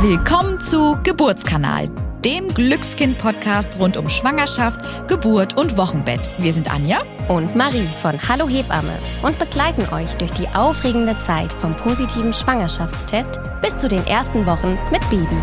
Willkommen zu Geburtskanal, dem Glückskind-Podcast rund um Schwangerschaft, Geburt und Wochenbett. Wir sind Anja und Marie von Hallo Hebamme und begleiten euch durch die aufregende Zeit vom positiven Schwangerschaftstest bis zu den ersten Wochen mit Baby.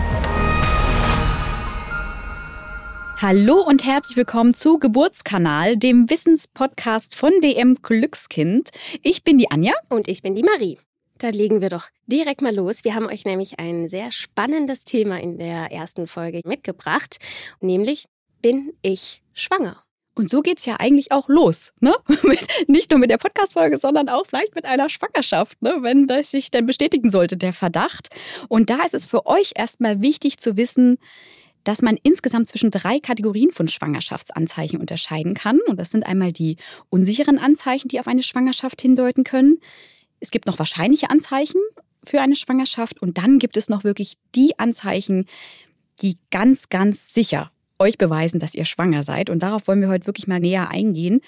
Hallo und herzlich willkommen zu Geburtskanal, dem Wissenspodcast von DM Glückskind. Ich bin die Anja und ich bin die Marie. Da legen wir doch direkt mal los. Wir haben euch nämlich ein sehr spannendes Thema in der ersten Folge mitgebracht, nämlich bin ich schwanger? Und so geht's ja eigentlich auch los, ne? Mit, nicht nur mit der Podcast-Folge, sondern auch vielleicht mit einer Schwangerschaft, ne? Wenn das sich dann bestätigen sollte, der Verdacht. Und da ist es für euch erstmal wichtig zu wissen, dass man insgesamt zwischen drei Kategorien von Schwangerschaftsanzeichen unterscheiden kann. Und das sind einmal die unsicheren Anzeichen, die auf eine Schwangerschaft hindeuten können. Es gibt noch wahrscheinliche Anzeichen für eine Schwangerschaft und dann gibt es noch wirklich die Anzeichen, die ganz, ganz sicher euch beweisen, dass ihr schwanger seid. Und darauf wollen wir heute wirklich mal näher eingehen.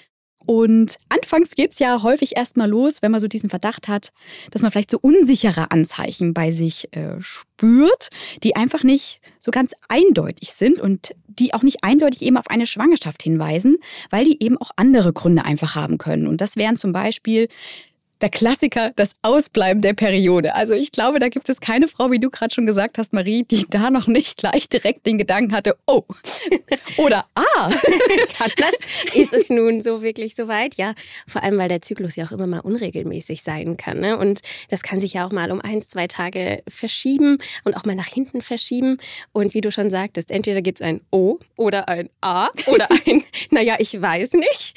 Und anfangs geht es ja häufig erstmal los, wenn man so diesen Verdacht hat, dass man vielleicht so unsichere Anzeichen bei sich äh, spürt, die einfach nicht so ganz eindeutig sind und die auch nicht eindeutig eben auf eine Schwangerschaft hinweisen, weil die eben auch andere Gründe einfach haben können. Und das wären zum Beispiel der Klassiker, das Ausbleiben der Periode. Also ich glaube, da gibt es keine Frau, wie du gerade schon gesagt hast, Marie, die da noch nicht gleich direkt den Gedanken hatte, oh, oder ah, das ist es nun so wirklich so weit? Ja, vor allem, weil der Zyklus ja auch immer mal unregelmäßig sein kann. Ne? Und das kann sich ja auch mal um ein, zwei Tage verschieben und auch mal nach hinten verschieben. Und wie du schon sagtest, entweder gibt es ein O oder ein A oder ein, naja, ich weiß nicht.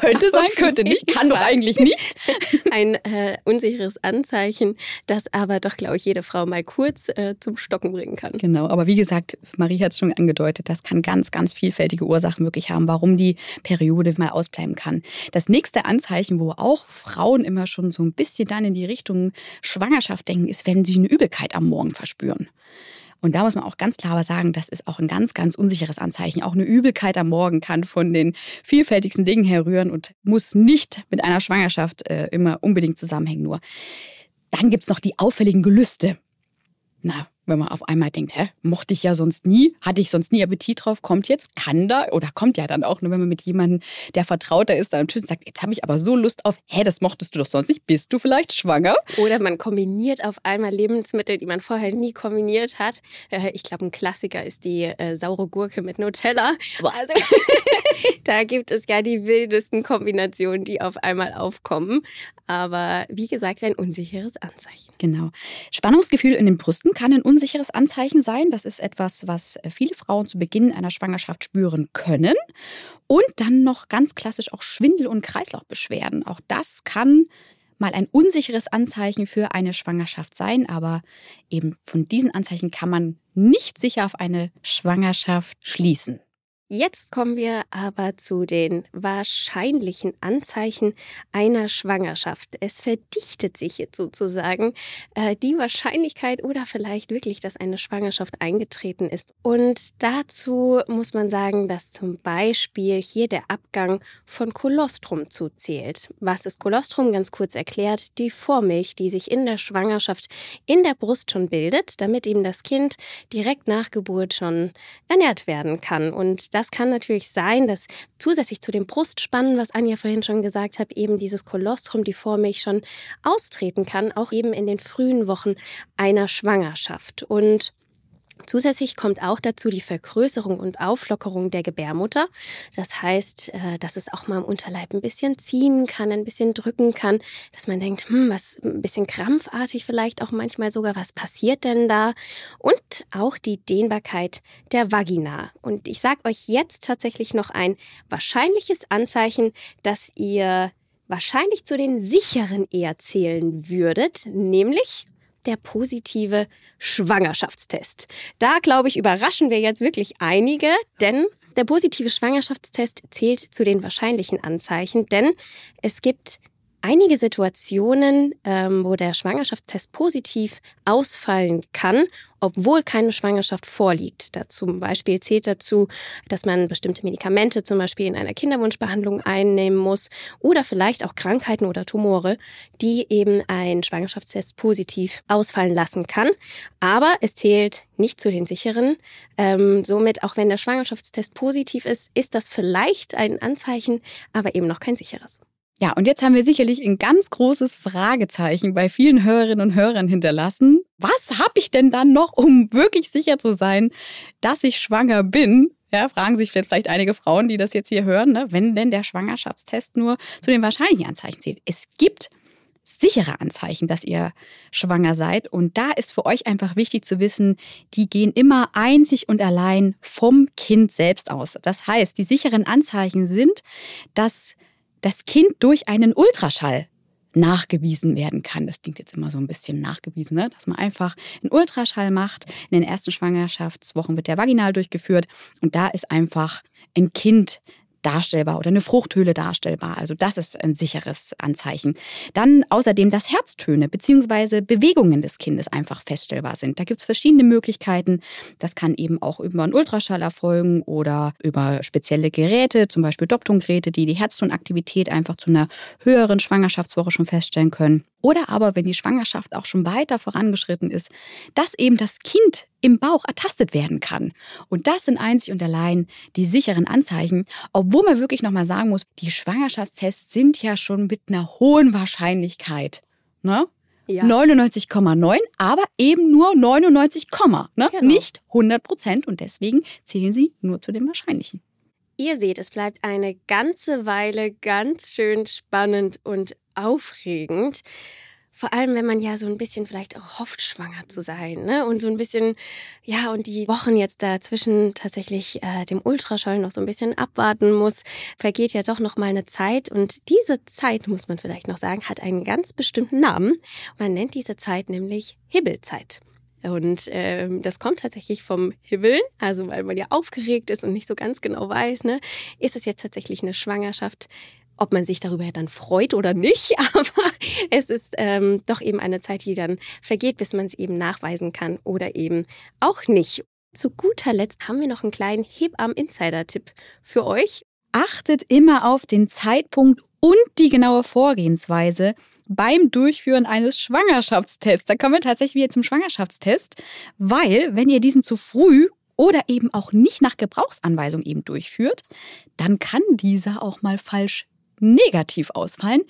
könnte sein, könnte nicht, kann doch eigentlich nicht. ein äh, unsicheres Anzeichen, das aber doch, glaube ich, jede Frau mal kurz äh, zum Stocken bringen kann. Genau, aber wie gesagt, Marie hat es schon angedeutet, das kann ganz, ganz vielfältige Ursachen wirklich haben, warum die Periode mal ausbleiben kann. Das nächste Anzeichen, wo auch Frauen immer schon so ein bisschen dann in die Richtung Schwangerschaft denken, ist, wenn sie eine Übelkeit am Morgen verspüren. Und da muss man auch ganz klar sagen, das ist auch ein ganz, ganz unsicheres Anzeichen. Auch eine Übelkeit am Morgen kann von den vielfältigsten Dingen herrühren und muss nicht mit einer Schwangerschaft äh, immer unbedingt zusammenhängen. Nur dann gibt es noch die auffälligen Gelüste. Na, wenn man auf einmal denkt, hä, mochte ich ja sonst nie, hatte ich sonst nie Appetit drauf, kommt jetzt, kann da oder kommt ja dann auch, nur wenn man mit jemandem, der vertrauter ist, dann am Tisch sagt, jetzt habe ich aber so Lust auf, hä, das mochtest du doch sonst nicht, bist du vielleicht schwanger? Oder man kombiniert auf einmal Lebensmittel, die man vorher nie kombiniert hat. Äh, ich glaube, ein Klassiker ist die äh, saure Gurke mit Nutella. Also, da gibt es ja die wildesten Kombinationen, die auf einmal aufkommen. Aber wie gesagt, ein unsicheres Anzeichen. Genau. Spannungsgefühl in den Brüsten kann ein unsicheres Anzeichen sein. Das ist etwas, was viele Frauen zu Beginn einer Schwangerschaft spüren können. Und dann noch ganz klassisch auch Schwindel- und Kreislaufbeschwerden. Auch das kann mal ein unsicheres Anzeichen für eine Schwangerschaft sein, aber eben von diesen Anzeichen kann man nicht sicher auf eine Schwangerschaft schließen. Jetzt kommen wir aber zu den wahrscheinlichen Anzeichen einer Schwangerschaft. Es verdichtet sich jetzt sozusagen äh, die Wahrscheinlichkeit oder vielleicht wirklich, dass eine Schwangerschaft eingetreten ist. Und dazu muss man sagen, dass zum Beispiel hier der Abgang von Kolostrum zuzählt. Was ist Kolostrum? Ganz kurz erklärt, die Vormilch, die sich in der Schwangerschaft in der Brust schon bildet, damit eben das Kind direkt nach Geburt schon ernährt werden kann. Und das kann natürlich sein, dass zusätzlich zu dem Brustspannen, was Anja vorhin schon gesagt hat, eben dieses Kolostrum, die Vormilch schon austreten kann, auch eben in den frühen Wochen einer Schwangerschaft. Und Zusätzlich kommt auch dazu die Vergrößerung und Auflockerung der Gebärmutter. Das heißt, äh, dass es auch mal im Unterleib ein bisschen ziehen kann, ein bisschen drücken kann, dass man denkt, hm, was ein bisschen krampfartig vielleicht auch manchmal sogar, was passiert denn da? Und auch die Dehnbarkeit der Vagina. Und ich sage euch jetzt tatsächlich noch ein wahrscheinliches Anzeichen, dass ihr wahrscheinlich zu den sicheren eher zählen würdet, nämlich der positive Schwangerschaftstest. Da, glaube ich, überraschen wir jetzt wirklich einige, denn der positive Schwangerschaftstest zählt zu den wahrscheinlichen Anzeichen, denn es gibt einige Situationen, ähm, wo der Schwangerschaftstest positiv ausfallen kann, obwohl keine Schwangerschaft vorliegt. Da zum Beispiel zählt dazu, dass man bestimmte Medikamente zum Beispiel in einer Kinderwunschbehandlung einnehmen muss oder vielleicht auch Krankheiten oder Tumore, die eben ein Schwangerschaftstest positiv ausfallen lassen kann. Aber es zählt nicht zu den sicheren. Ähm, somit, auch wenn der Schwangerschaftstest positiv ist, ist das vielleicht ein Anzeichen, aber eben noch kein sicheres. Ja, und jetzt haben wir sicherlich ein ganz großes Fragezeichen bei vielen Hörerinnen und Hörern hinterlassen. Was habe ich denn dann noch, um wirklich sicher zu sein, dass ich schwanger bin? Ja, fragen sich vielleicht einige Frauen, die das jetzt hier hören, ne? wenn denn der Schwangerschaftstest nur zu den wahrscheinlichen Anzeichen zählt. Es gibt sichere Anzeichen, dass ihr schwanger seid. Und da ist für euch einfach wichtig zu wissen, die gehen immer einzig und allein vom Kind selbst aus. Das heißt, die sicheren Anzeichen sind, dass das Kind durch einen Ultraschall nachgewiesen werden kann. Das klingt jetzt immer so ein bisschen nachgewiesen, ne? dass man einfach einen Ultraschall macht. In den ersten Schwangerschaftswochen wird der vaginal durchgeführt und da ist einfach ein Kind darstellbar oder eine Fruchthöhle darstellbar. Also das ist ein sicheres Anzeichen. Dann außerdem, dass Herztöne bzw. Bewegungen des Kindes einfach feststellbar sind. Da gibt es verschiedene Möglichkeiten. Das kann eben auch über einen Ultraschall erfolgen oder über spezielle Geräte, zum Beispiel Doptunggeräte, die die Herztonaktivität einfach zu einer höheren Schwangerschaftswoche schon feststellen können. Oder aber, wenn die Schwangerschaft auch schon weiter vorangeschritten ist, dass eben das Kind im Bauch ertastet werden kann. Und das sind einzig und allein die sicheren Anzeichen, obwohl man wirklich nochmal sagen muss, die Schwangerschaftstests sind ja schon mit einer hohen Wahrscheinlichkeit. Ne? Ja. 99,9, aber eben nur 99, ne? Genau. nicht 100 Prozent und deswegen zählen sie nur zu den wahrscheinlichen. Ihr seht, es bleibt eine ganze Weile ganz schön spannend und aufregend. Vor allem, wenn man ja so ein bisschen vielleicht auch hofft, schwanger zu sein, ne? Und so ein bisschen, ja, und die Wochen jetzt dazwischen tatsächlich äh, dem Ultraschall noch so ein bisschen abwarten muss, vergeht ja doch noch mal eine Zeit. Und diese Zeit, muss man vielleicht noch sagen, hat einen ganz bestimmten Namen. Man nennt diese Zeit nämlich Hibbelzeit. Und ähm, das kommt tatsächlich vom Hibbeln, also weil man ja aufgeregt ist und nicht so ganz genau weiß, ne, ist es jetzt tatsächlich eine Schwangerschaft, ob man sich darüber dann freut oder nicht, aber es ist ähm, doch eben eine Zeit, die dann vergeht, bis man es eben nachweisen kann oder eben auch nicht. Zu guter Letzt haben wir noch einen kleinen Hebammen-Insider-Tipp für euch. Achtet immer auf den Zeitpunkt und die genaue Vorgehensweise beim Durchführen eines Schwangerschaftstests. Da kommen wir tatsächlich wieder zum Schwangerschaftstest, weil wenn ihr diesen zu früh oder eben auch nicht nach Gebrauchsanweisung eben durchführt, dann kann dieser auch mal falsch negativ ausfallen,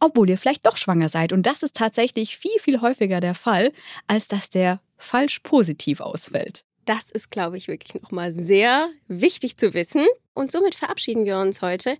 obwohl ihr vielleicht doch schwanger seid. Und das ist tatsächlich viel, viel häufiger der Fall, als dass der falsch positiv ausfällt. Das ist, glaube ich, wirklich nochmal sehr wichtig zu wissen. Und somit verabschieden wir uns heute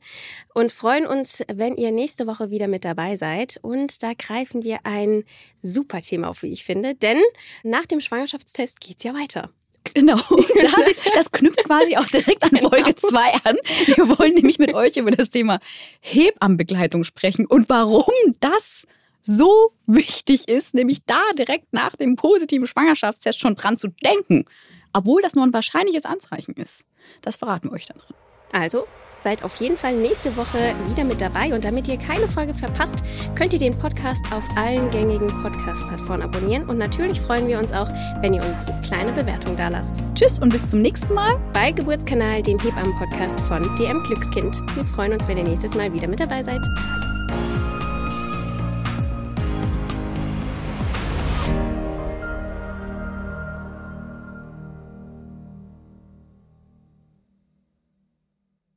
und freuen uns, wenn ihr nächste Woche wieder mit dabei seid. Und da greifen wir ein super Thema auf, wie ich finde. Denn nach dem Schwangerschaftstest geht es ja weiter. Genau. Das knüpft quasi auch direkt an genau. Folge 2 an. Wir wollen nämlich mit euch über das Thema Hebammenbegleitung sprechen und warum das so wichtig ist, nämlich da direkt nach dem positiven Schwangerschaftstest schon dran zu denken, obwohl das nur ein wahrscheinliches Anzeichen ist. Das verraten wir euch dann drin. Also Seid auf jeden Fall nächste Woche wieder mit dabei und damit ihr keine Folge verpasst, könnt ihr den Podcast auf allen gängigen Podcast-Plattformen abonnieren und natürlich freuen wir uns auch, wenn ihr uns eine kleine Bewertung da lasst. Tschüss und bis zum nächsten Mal bei Geburtskanal, dem Hebammen-Podcast von DM Glückskind. Wir freuen uns, wenn ihr nächstes Mal wieder mit dabei seid.